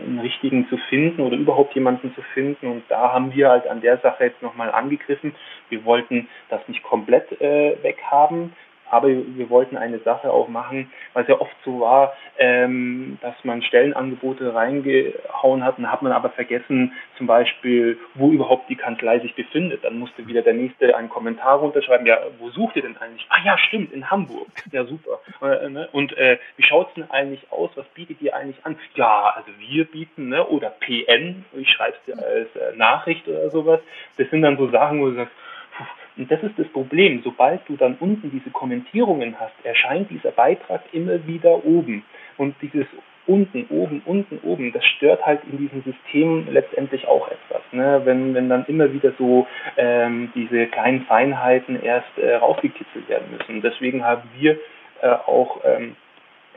einen richtigen zu finden oder überhaupt jemanden zu finden. Und da haben wir halt an der Sache jetzt nochmal angegriffen. Wir wollten das nicht komplett äh, weghaben, aber wir wollten eine Sache auch machen, weil es ja oft so war, ähm, dass man Stellenangebote reingehauen hat und hat man aber vergessen, zum Beispiel, wo überhaupt die Kanzlei sich befindet. Dann musste wieder der Nächste einen Kommentar runterschreiben, ja, wo sucht ihr denn eigentlich? Ah ja, stimmt, in Hamburg. Ja, super. Äh, ne? Und äh, wie schaut's denn eigentlich aus? Was bietet ihr eigentlich an? Ja, also wir bieten, ne? oder PN, ich schreibe es dir als äh, Nachricht oder sowas. Das sind dann so Sachen, wo du sagst, und das ist das Problem. Sobald du dann unten diese Kommentierungen hast, erscheint dieser Beitrag immer wieder oben. Und dieses unten, oben, unten, oben, das stört halt in diesem System letztendlich auch etwas. Ne? Wenn, wenn dann immer wieder so ähm, diese kleinen Feinheiten erst äh, rausgekitzelt werden müssen. Deswegen haben wir äh, auch ähm,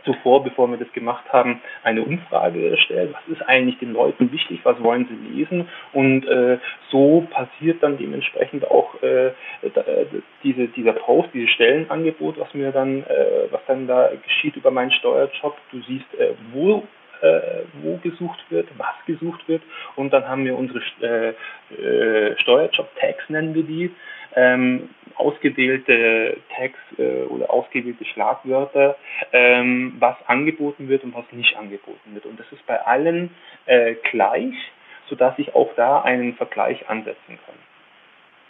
zuvor, bevor wir das gemacht haben, eine Umfrage erstellt. Was ist eigentlich den Leuten wichtig? Was wollen sie lesen? Und äh, so passiert dann dementsprechend auch äh, diese, dieser Post, dieses Stellenangebot, was mir dann, äh, was dann da geschieht über meinen Steuerjob. Du siehst, äh, wo äh, wo gesucht wird, was gesucht wird. Und dann haben wir unsere äh, äh, Steuerjob-Tags, nennen wir die, ähm, ausgewählte Tags äh, oder ausgewählte Schlagwörter, ähm, was angeboten wird und was nicht angeboten wird. Und das ist bei allen äh, gleich, sodass ich auch da einen Vergleich ansetzen kann.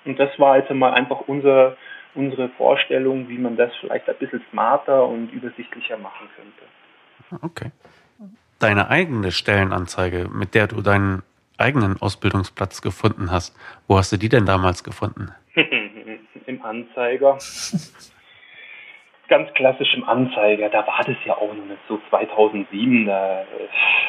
Und das war jetzt mal einfach unser, unsere Vorstellung, wie man das vielleicht ein bisschen smarter und übersichtlicher machen könnte. Okay. Deine eigene Stellenanzeige, mit der du deinen eigenen Ausbildungsplatz gefunden hast, wo hast du die denn damals gefunden? Im Anzeiger. Ganz klassisch im Anzeiger. Da war das ja auch noch nicht so 2007. Da,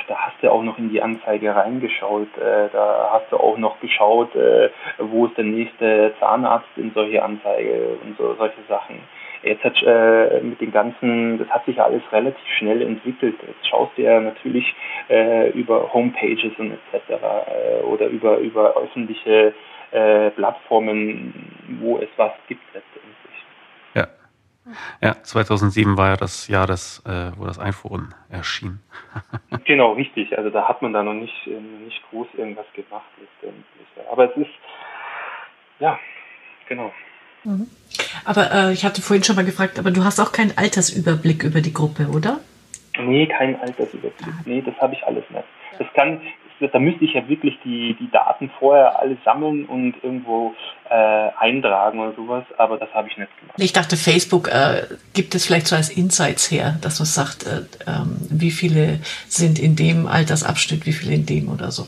da hast du auch noch in die Anzeige reingeschaut. Äh, da hast du auch noch geschaut, äh, wo ist der nächste Zahnarzt in solche Anzeige und so solche Sachen. Jetzt hat äh, mit den ganzen, das hat sich ja alles relativ schnell entwickelt. Jetzt schaust du ja natürlich äh, über Homepages und etc. Äh, oder über über öffentliche äh, Plattformen, wo es was gibt letztendlich. Ja. Ja, 2007 war ja das Jahr, das, äh, wo das iPhone erschien. genau, richtig. Also da hat man da noch nicht, äh, nicht groß irgendwas gemacht letztendlich. Aber es ist, ja, genau. Mhm. Aber äh, ich hatte vorhin schon mal gefragt, aber du hast auch keinen Altersüberblick über die Gruppe, oder? Nee, kein Altersüberblick. Nee, das habe ich alles nicht. Das kann, da müsste ich ja wirklich die, die Daten vorher alle sammeln und irgendwo äh, eintragen oder sowas, aber das habe ich nicht gemacht. Ich dachte, Facebook äh, gibt es vielleicht so als Insights her, dass man sagt, äh, ähm, wie viele sind in dem Altersabschnitt, wie viele in dem oder so.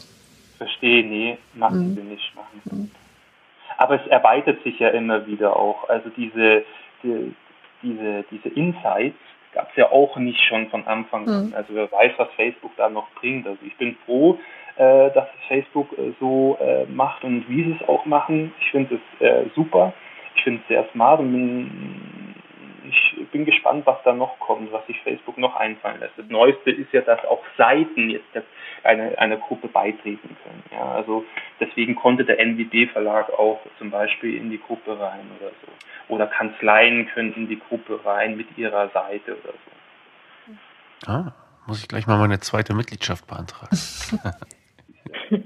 Verstehe, nee, machen mhm. sie nicht. Machen. Mhm. Aber es erweitert sich ja immer wieder auch. Also diese, die, diese, diese Insights, gab es ja auch nicht schon von Anfang an. Mhm. Also wer weiß, was Facebook da noch bringt. Also ich bin froh, äh, dass Facebook äh, so äh, macht und wie sie es auch machen. Ich finde es äh, super. Ich finde es sehr smart und bin, ich bin gespannt, was da noch kommt, was sich Facebook noch einfallen lässt. Das Neueste ist ja, dass auch Seiten jetzt einer eine Gruppe beitreten können. Ja, also deswegen konnte der NWD Verlag auch zum Beispiel in die Gruppe rein oder so. Oder Kanzleien können in die Gruppe rein mit ihrer Seite oder so. Ah, muss ich gleich mal meine zweite Mitgliedschaft beantragen.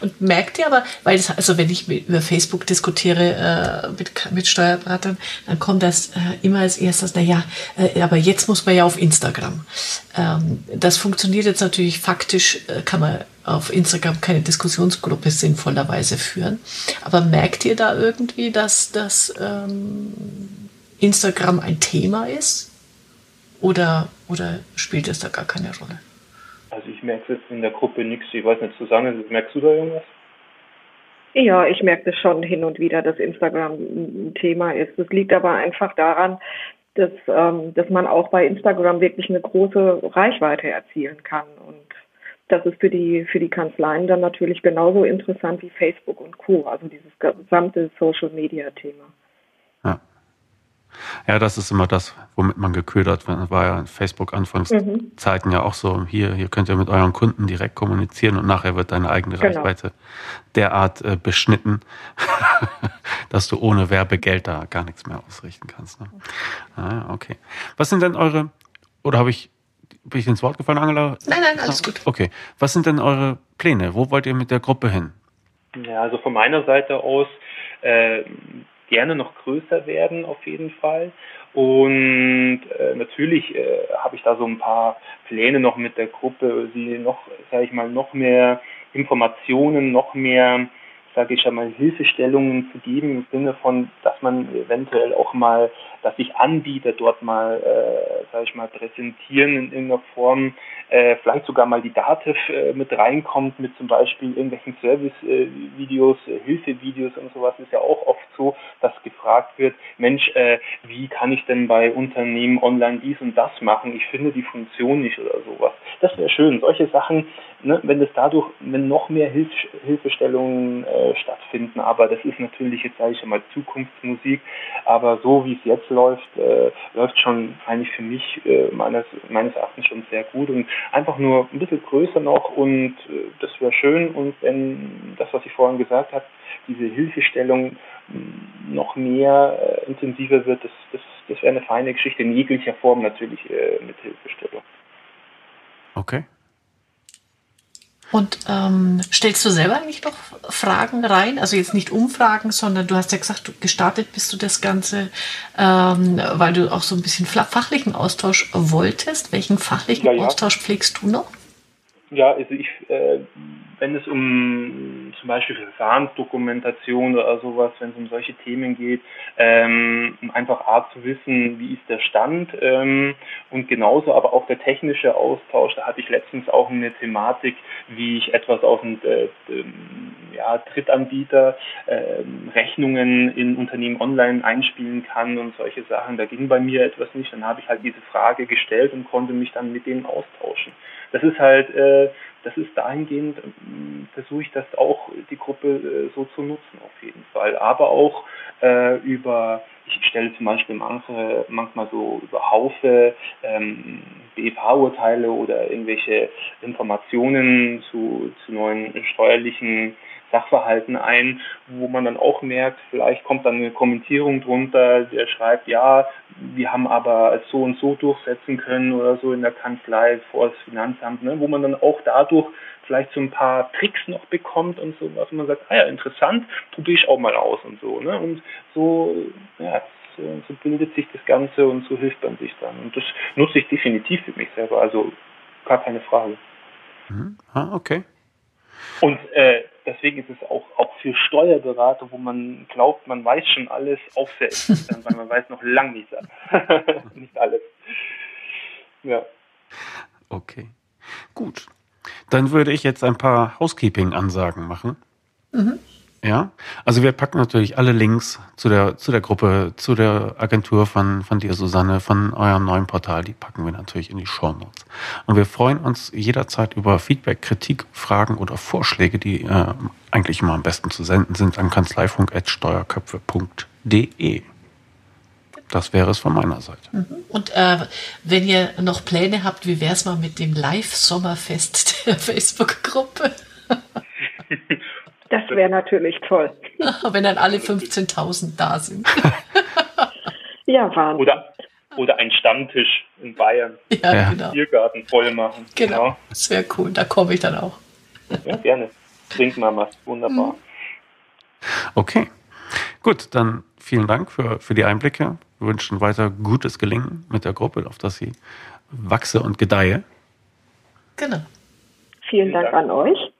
Und merkt ihr aber, weil das, also wenn ich über Facebook diskutiere äh, mit, mit Steuerberatern, dann kommt das äh, immer als erstes, naja, äh, aber jetzt muss man ja auf Instagram. Ähm, das funktioniert jetzt natürlich faktisch, äh, kann man auf Instagram keine Diskussionsgruppe sinnvollerweise führen. Aber merkt ihr da irgendwie, dass das ähm, Instagram ein Thema ist? Oder, oder spielt es da gar keine Rolle? Ich merke jetzt in der Gruppe nichts. Ich weiß nicht, Susanne, merkst du da irgendwas? Ja, ich merke das schon hin und wieder, dass Instagram ein Thema ist. Das liegt aber einfach daran, dass, ähm, dass man auch bei Instagram wirklich eine große Reichweite erzielen kann. Und das ist für die, für die Kanzleien dann natürlich genauso interessant wie Facebook und Co., also dieses gesamte Social-Media-Thema. Ja, das ist immer das, womit man geködert wird. War ja in Facebook Anfangszeiten mhm. ja auch so. Hier, hier könnt ihr mit euren Kunden direkt kommunizieren und nachher wird deine eigene genau. Reichweite derart äh, beschnitten, dass du ohne Werbegeld da gar nichts mehr ausrichten kannst. Ne? Ah, okay. Was sind denn eure, oder habe ich, bin ich ins Wort gefallen, Angela? Nein, nein, alles gut. Okay. Was sind denn eure Pläne? Wo wollt ihr mit der Gruppe hin? Ja, also von meiner Seite aus äh, gerne noch größer werden auf jeden Fall. Und äh, natürlich äh, habe ich da so ein paar Pläne noch mit der Gruppe, sie noch, sage ich mal, noch mehr Informationen, noch mehr sage ich einmal, Hilfestellungen zu geben im Sinne von, dass man eventuell auch mal, dass sich Anbieter dort mal, äh, sage ich mal, präsentieren in irgendeiner Form, äh, vielleicht sogar mal die Dativ äh, mit reinkommt, mit zum Beispiel irgendwelchen Service-Videos, äh, Hilfevideos und sowas, ist ja auch oft so, dass gefragt wird, Mensch, äh, wie kann ich denn bei Unternehmen online dies und das machen? Ich finde die Funktion nicht oder sowas. Das wäre schön. Solche Sachen, ne, wenn es dadurch, wenn noch mehr Hilf Hilfestellungen äh, stattfinden, aber das ist natürlich jetzt sage ich mal Zukunftsmusik, aber so wie es jetzt läuft, äh, läuft schon eigentlich für mich äh, meines meines Erachtens schon sehr gut und einfach nur ein bisschen größer noch und äh, das wäre schön und wenn das, was ich vorhin gesagt habe, diese Hilfestellung mm, noch mehr äh, intensiver wird, das, das, das wäre eine feine Geschichte in jeglicher Form natürlich äh, mit Hilfestellung. Okay. Und ähm, stellst du selber eigentlich noch Fragen rein? Also jetzt nicht Umfragen, sondern du hast ja gesagt, du gestartet bist du das Ganze, ähm, weil du auch so ein bisschen fachlichen Austausch wolltest. Welchen fachlichen ja, ja. Austausch pflegst du noch? Ja, also ich, äh, wenn es um zum Beispiel Verfahrensdokumentation oder sowas, wenn es um solche Themen geht, ähm, um einfach A zu wissen, wie ist der Stand ähm, und genauso aber auch der technische Austausch. Da hatte ich letztens auch eine Thematik, wie ich etwas aus dem äh, ja, Drittanbieter äh, Rechnungen in Unternehmen online einspielen kann und solche Sachen. Da ging bei mir etwas nicht. Dann habe ich halt diese Frage gestellt und konnte mich dann mit denen austauschen. Das ist halt äh, das ist dahingehend, ähm, versuche ich das auch, die Gruppe äh, so zu nutzen auf jeden Fall. Aber auch äh, über, ich stelle zum Beispiel manche, manchmal so über Haufe ähm, BFH-Urteile oder irgendwelche Informationen zu, zu neuen steuerlichen Sachverhalten ein, wo man dann auch merkt, vielleicht kommt dann eine Kommentierung drunter, der schreibt, ja, wir haben aber so und so durchsetzen können oder so in der Kanzlei vor das Finanzamt, ne, wo man dann auch dadurch vielleicht so ein paar Tricks noch bekommt und so was man sagt, ah ja, interessant, probiere ich auch mal aus und so. Ne? Und so, ja, so, so bildet sich das Ganze und so hilft man sich dann. Und das nutze ich definitiv für mich selber, also gar keine Frage. Mhm. Ah, okay. Und äh, deswegen ist es auch, auch für Steuerberater, wo man glaubt, man weiß schon alles, auch sehr interessant, weil man weiß noch lange nicht, nicht alles. Ja. Okay. Gut. Dann würde ich jetzt ein paar Housekeeping-Ansagen machen. Mhm. Ja, also wir packen natürlich alle Links zu der, zu der Gruppe, zu der Agentur von, von dir, Susanne, von eurem neuen Portal, die packen wir natürlich in die Show Notes. Und wir freuen uns jederzeit über Feedback, Kritik, Fragen oder Vorschläge, die äh, eigentlich immer am besten zu senden sind an kanzleifunk.steuerköpfe.de. Das wäre es von meiner Seite. Mhm. Und äh, wenn ihr noch Pläne habt, wie wäre es mal mit dem Live-Sommerfest der Facebook-Gruppe? Das wäre natürlich toll. Wenn dann alle 15.000 da sind. ja, Wahnsinn. Oder, oder ein Stammtisch in Bayern. Ja, ja. genau. Biergarten voll machen. Genau. genau. Das wäre cool. Da komme ich dann auch. Ja, gerne. Trink mal was. Wunderbar. Mhm. Okay. Gut, dann vielen Dank für, für die Einblicke. Wir wünschen weiter gutes Gelingen mit der Gruppe, auf dass sie wachse und gedeihe. Genau. Vielen Dank an euch.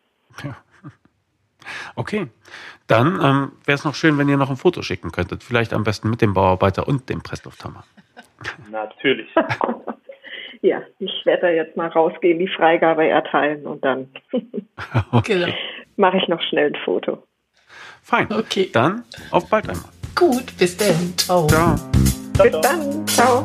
Ja. Okay, dann ähm, wäre es noch schön, wenn ihr noch ein Foto schicken könntet. Vielleicht am besten mit dem Bauarbeiter und dem Presslufthammer. Natürlich. ja, ich werde da jetzt mal rausgehen, die Freigabe erteilen und dann okay. Genau. mache ich noch schnell ein Foto. Fein. Okay. Dann auf bald einmal. Gut, bis dann. Ciao. Ciao. Bis dann. Ciao.